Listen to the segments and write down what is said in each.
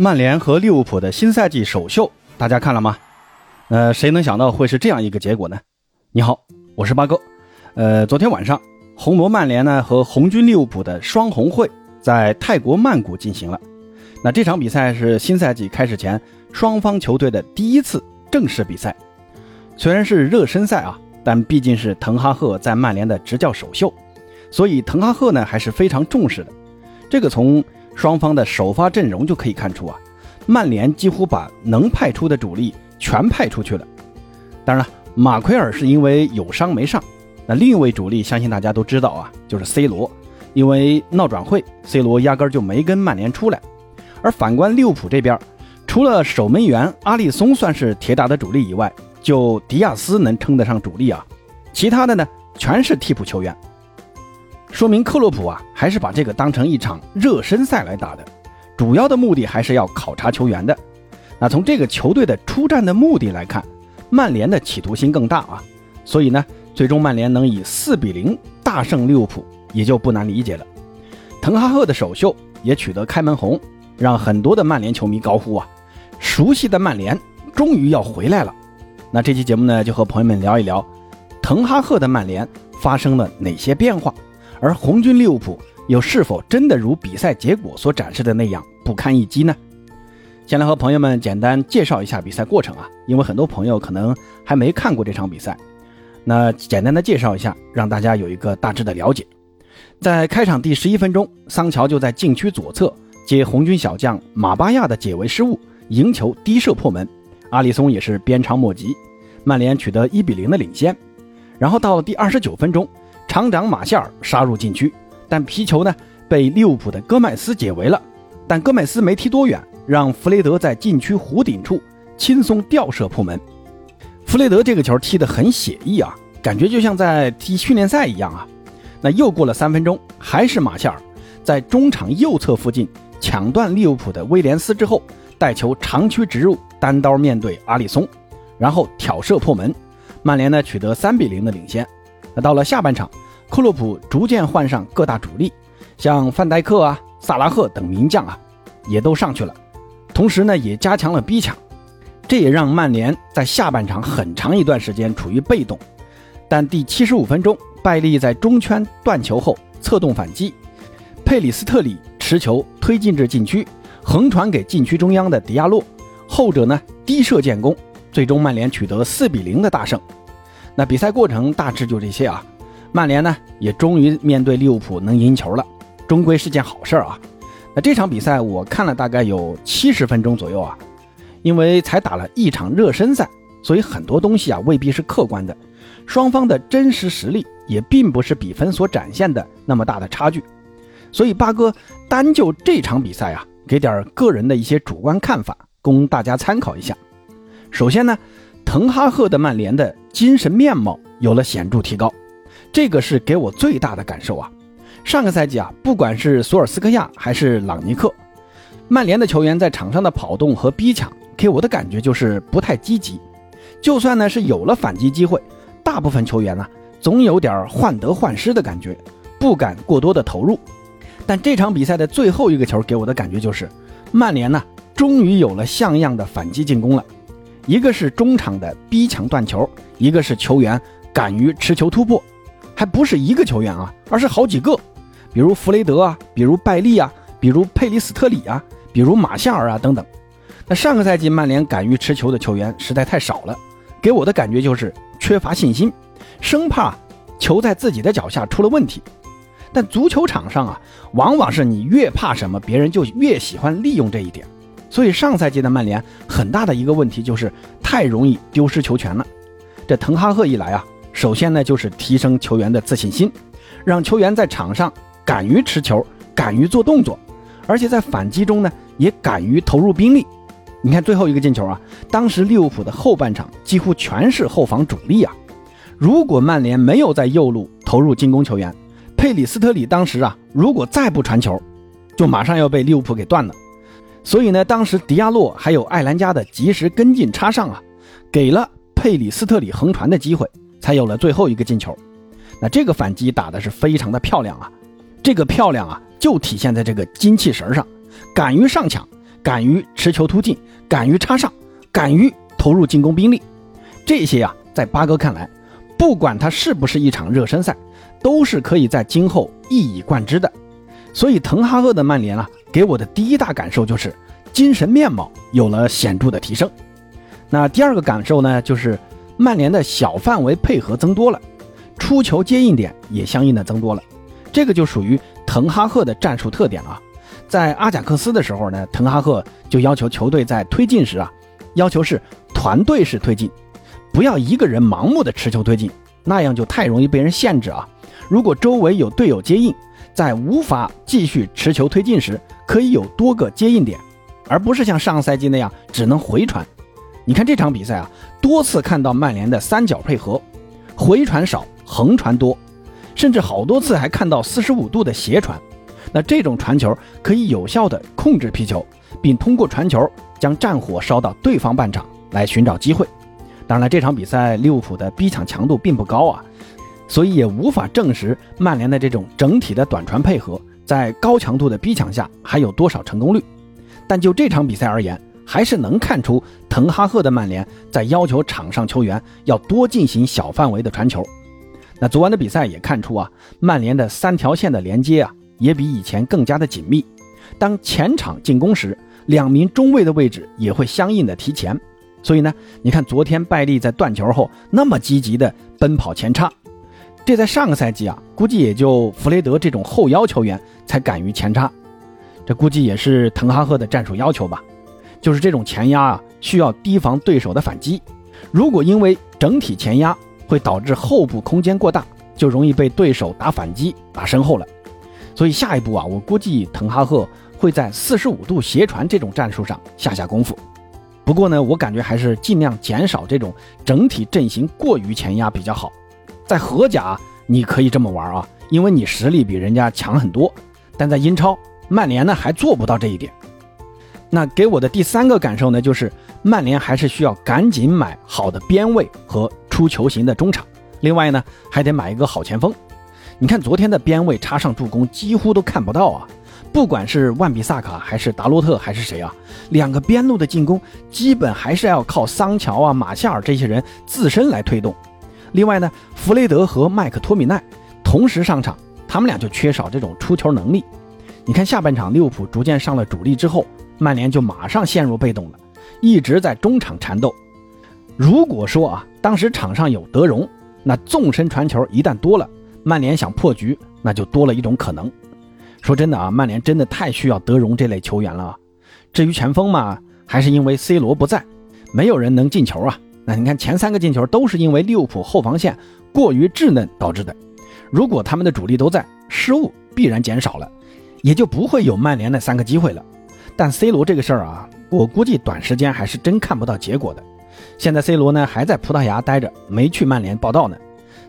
曼联和利物浦的新赛季首秀，大家看了吗？呃，谁能想到会是这样一个结果呢？你好，我是八哥。呃，昨天晚上，红魔曼联呢和红军利物浦的双红会在泰国曼谷进行了。那这场比赛是新赛季开始前双方球队的第一次正式比赛。虽然是热身赛啊，但毕竟是滕哈赫在曼联的执教首秀，所以滕哈赫呢还是非常重视的。这个从双方的首发阵容就可以看出啊，曼联几乎把能派出的主力全派出去了。当然了，马奎尔是因为有伤没上。那另一位主力，相信大家都知道啊，就是 C 罗。因为闹转会，C 罗压根就没跟曼联出来。而反观利物浦这边，除了守门员阿里松算是铁打的主力以外，就迪亚斯能称得上主力啊，其他的呢全是替补球员。说明克洛普啊，还是把这个当成一场热身赛来打的，主要的目的还是要考察球员的。那从这个球队的出战的目的来看，曼联的企图心更大啊，所以呢，最终曼联能以四比零大胜利物浦，也就不难理解了。滕哈赫的首秀也取得开门红，让很多的曼联球迷高呼啊，熟悉的曼联终于要回来了。那这期节目呢，就和朋友们聊一聊，滕哈赫的曼联发生了哪些变化。而红军利物浦又是否真的如比赛结果所展示的那样不堪一击呢？先来和朋友们简单介绍一下比赛过程啊，因为很多朋友可能还没看过这场比赛。那简单的介绍一下，让大家有一个大致的了解。在开场第十一分钟，桑乔就在禁区左侧接红军小将马巴亚的解围失误，迎球低射破门，阿里松也是鞭长莫及，曼联取得一比零的领先。然后到了第二十九分钟。厂长马夏尔杀入禁区，但皮球呢被利物浦的戈麦斯解围了。但戈麦斯没踢多远，让弗雷德在禁区弧顶处轻松吊射破门。弗雷德这个球踢得很写意啊，感觉就像在踢训练赛一样啊。那又过了三分钟，还是马夏尔在中场右侧附近抢断利物浦的威廉斯之后，带球长驱直入，单刀面对阿里松，然后挑射破门。曼联呢取得三比零的领先。那到了下半场，克洛普逐渐换上各大主力，像范戴克啊、萨拉赫等名将啊，也都上去了。同时呢，也加强了逼抢，这也让曼联在下半场很长一段时间处于被动。但第七十五分钟，拜利在中圈断球后策动反击，佩里斯特里持球推进至禁区，横传给禁区中央的迪亚洛，后者呢低射建功，最终曼联取得四比零的大胜。那比赛过程大致就这些啊，曼联呢也终于面对利物浦能赢球了，终归是件好事儿啊。那这场比赛我看了大概有七十分钟左右啊，因为才打了一场热身赛，所以很多东西啊未必是客观的，双方的真实实力也并不是比分所展现的那么大的差距。所以八哥单就这场比赛啊，给点个人的一些主观看法，供大家参考一下。首先呢。滕哈赫的曼联的精神面貌有了显著提高，这个是给我最大的感受啊。上个赛季啊，不管是索尔斯克亚还是朗尼克，曼联的球员在场上的跑动和逼抢，给我的感觉就是不太积极。就算呢是有了反击机会，大部分球员呢总有点患得患失的感觉，不敢过多的投入。但这场比赛的最后一个球给我的感觉就是，曼联呢终于有了像样的反击进攻了。一个是中场的逼抢断球，一个是球员敢于持球突破，还不是一个球员啊，而是好几个，比如弗雷德啊，比如拜利啊，比如佩里斯特里啊，比如马夏尔啊等等。那上个赛季曼联敢于持球的球员实在太少了，给我的感觉就是缺乏信心，生怕球在自己的脚下出了问题。但足球场上啊，往往是你越怕什么，别人就越喜欢利用这一点。所以上赛季的曼联很大的一个问题就是太容易丢失球权了。这滕哈赫一来啊，首先呢就是提升球员的自信心，让球员在场上敢于持球、敢于做动作，而且在反击中呢也敢于投入兵力。你看最后一个进球啊，当时利物浦的后半场几乎全是后防主力啊。如果曼联没有在右路投入进攻球员，佩里斯特里当时啊如果再不传球，就马上要被利物浦给断了。所以呢，当时迪亚洛还有艾兰加的及时跟进插上啊，给了佩里斯特里横传的机会，才有了最后一个进球。那这个反击打的是非常的漂亮啊，这个漂亮啊，就体现在这个精气神上，敢于上抢，敢于持球突进，敢于插上，敢于投入进攻兵力。这些啊，在八哥看来，不管它是不是一场热身赛，都是可以在今后一以贯之的。所以，滕哈赫的曼联啊，给我的第一大感受就是精神面貌有了显著的提升。那第二个感受呢，就是曼联的小范围配合增多了，出球接应点也相应的增多了。这个就属于滕哈赫的战术特点了。在阿贾克斯的时候呢，滕哈赫就要求球队在推进时啊，要求是团队式推进，不要一个人盲目的持球推进，那样就太容易被人限制啊。如果周围有队友接应，在无法继续持球推进时，可以有多个接应点，而不是像上赛季那样只能回传。你看这场比赛啊，多次看到曼联的三角配合，回传少，横传多，甚至好多次还看到四十五度的斜传。那这种传球可以有效地控制皮球，并通过传球将战火烧到对方半场来寻找机会。当然了，这场比赛利物浦的逼抢强度并不高啊，所以也无法证实曼联的这种整体的短传配合在高强度的逼抢下还有多少成功率。但就这场比赛而言，还是能看出滕哈赫的曼联在要求场上球员要多进行小范围的传球。那昨晚的比赛也看出啊，曼联的三条线的连接啊。也比以前更加的紧密。当前场进攻时，两名中卫的位置也会相应的提前。所以呢，你看昨天拜利在断球后那么积极的奔跑前插，这在上个赛季啊，估计也就弗雷德这种后腰球员才敢于前插。这估计也是滕哈赫的战术要求吧？就是这种前压啊，需要提防对手的反击。如果因为整体前压会导致后部空间过大，就容易被对手打反击打身后了。所以下一步啊，我估计滕哈赫会在四十五度斜传这种战术上下下功夫。不过呢，我感觉还是尽量减少这种整体阵型过于前压比较好。在荷甲你可以这么玩啊，因为你实力比人家强很多。但在英超，曼联呢还做不到这一点。那给我的第三个感受呢，就是曼联还是需要赶紧买好的边位和出球型的中场，另外呢还得买一个好前锋。你看昨天的边位插上助攻几乎都看不到啊！不管是万比萨卡还是达洛特还是谁啊，两个边路的进攻基本还是要靠桑乔啊、马夏尔这些人自身来推动。另外呢，弗雷德和麦克托米奈同时上场，他们俩就缺少这种出球能力。你看下半场利物浦逐渐上了主力之后，曼联就马上陷入被动了，一直在中场缠斗。如果说啊，当时场上有德容，那纵深传球一旦多了。曼联想破局，那就多了一种可能。说真的啊，曼联真的太需要德容这类球员了。至于前锋嘛，还是因为 C 罗不在，没有人能进球啊。那你看前三个进球都是因为利物浦后防线过于稚嫩导致的。如果他们的主力都在，失误必然减少了，也就不会有曼联那三个机会了。但 C 罗这个事儿啊，我估计短时间还是真看不到结果的。现在 C 罗呢还在葡萄牙待着，没去曼联报道呢。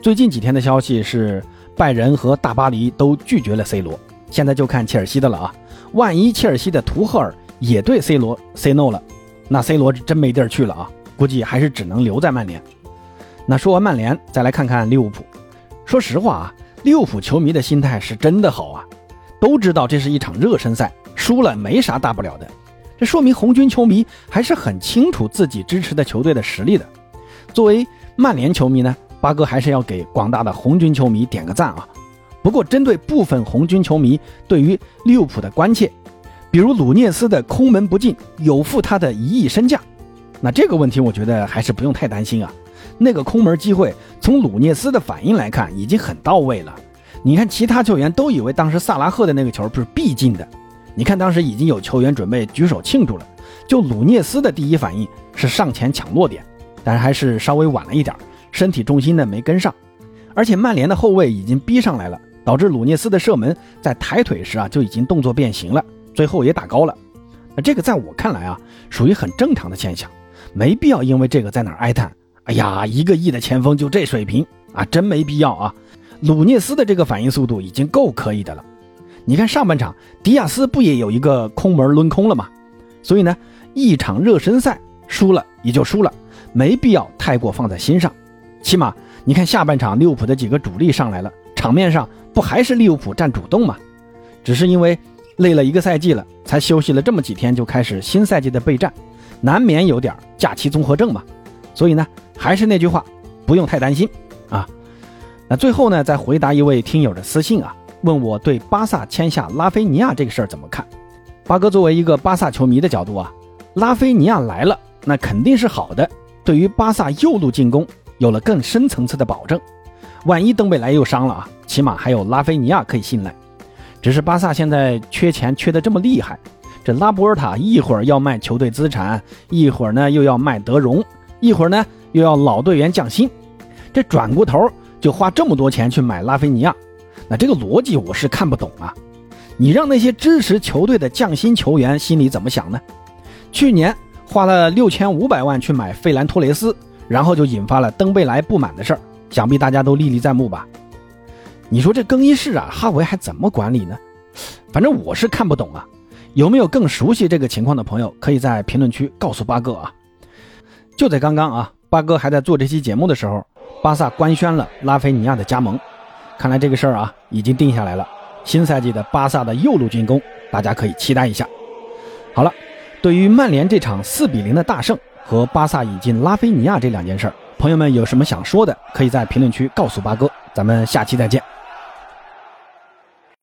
最近几天的消息是，拜仁和大巴黎都拒绝了 C 罗，现在就看切尔西的了啊！万一切尔西的图赫尔也对 C 罗 say no 了，那 C 罗真没地儿去了啊！估计还是只能留在曼联。那说完曼联，再来看看利物浦。说实话啊，利物浦球迷的心态是真的好啊，都知道这是一场热身赛，输了没啥大不了的。这说明红军球迷还是很清楚自己支持的球队的实力的。作为曼联球迷呢？八哥还是要给广大的红军球迷点个赞啊！不过，针对部分红军球迷对于利物浦的关切，比如鲁涅斯的空门不进有负他的一亿身价，那这个问题我觉得还是不用太担心啊。那个空门机会，从鲁涅斯的反应来看，已经很到位了。你看，其他球员都以为当时萨拉赫的那个球不是必进的，你看当时已经有球员准备举手庆祝了。就鲁涅斯的第一反应是上前抢落点，但是还是稍微晚了一点。身体重心呢没跟上，而且曼联的后卫已经逼上来了，导致鲁涅斯的射门在抬腿时啊就已经动作变形了，最后也打高了。这个在我看来啊，属于很正常的现象，没必要因为这个在哪哀叹。哎呀，一个亿的前锋就这水平啊，真没必要啊。鲁涅斯的这个反应速度已经够可以的了。你看上半场迪亚斯不也有一个空门抡空了吗？所以呢，一场热身赛输了也就输了，没必要太过放在心上。起码你看下半场利物浦的几个主力上来了，场面上不还是利物浦占主动吗？只是因为累了一个赛季了，才休息了这么几天就开始新赛季的备战，难免有点假期综合症嘛。所以呢，还是那句话，不用太担心啊。那最后呢，再回答一位听友的私信啊，问我对巴萨签下拉菲尼亚这个事儿怎么看？八哥作为一个巴萨球迷的角度啊，拉菲尼亚来了，那肯定是好的，对于巴萨右路进攻有了更深层次的保证。万一登贝莱又伤了啊，起码还有拉菲尼亚可以信赖。只是巴萨现在缺钱缺得这么厉害，这拉波尔塔一会儿要卖球队资产，一会儿呢又要卖德容，一会儿呢又要老队员降薪，这转过头就花这么多钱去买拉菲尼亚，那这个逻辑我是看不懂啊。你让那些支持球队的降薪球员心里怎么想呢？去年花了六千五百万去买费兰托雷斯，然后就引发了登贝莱不满的事儿。想必大家都历历在目吧？你说这更衣室啊，哈维还怎么管理呢？反正我是看不懂啊。有没有更熟悉这个情况的朋友，可以在评论区告诉八哥啊。就在刚刚啊，八哥还在做这期节目的时候，巴萨官宣了拉菲尼亚的加盟。看来这个事儿啊，已经定下来了。新赛季的巴萨的右路进攻，大家可以期待一下。好了，对于曼联这场四比零的大胜和巴萨引进拉菲尼亚这两件事儿。朋友们有什么想说的，可以在评论区告诉八哥。咱们下期再见。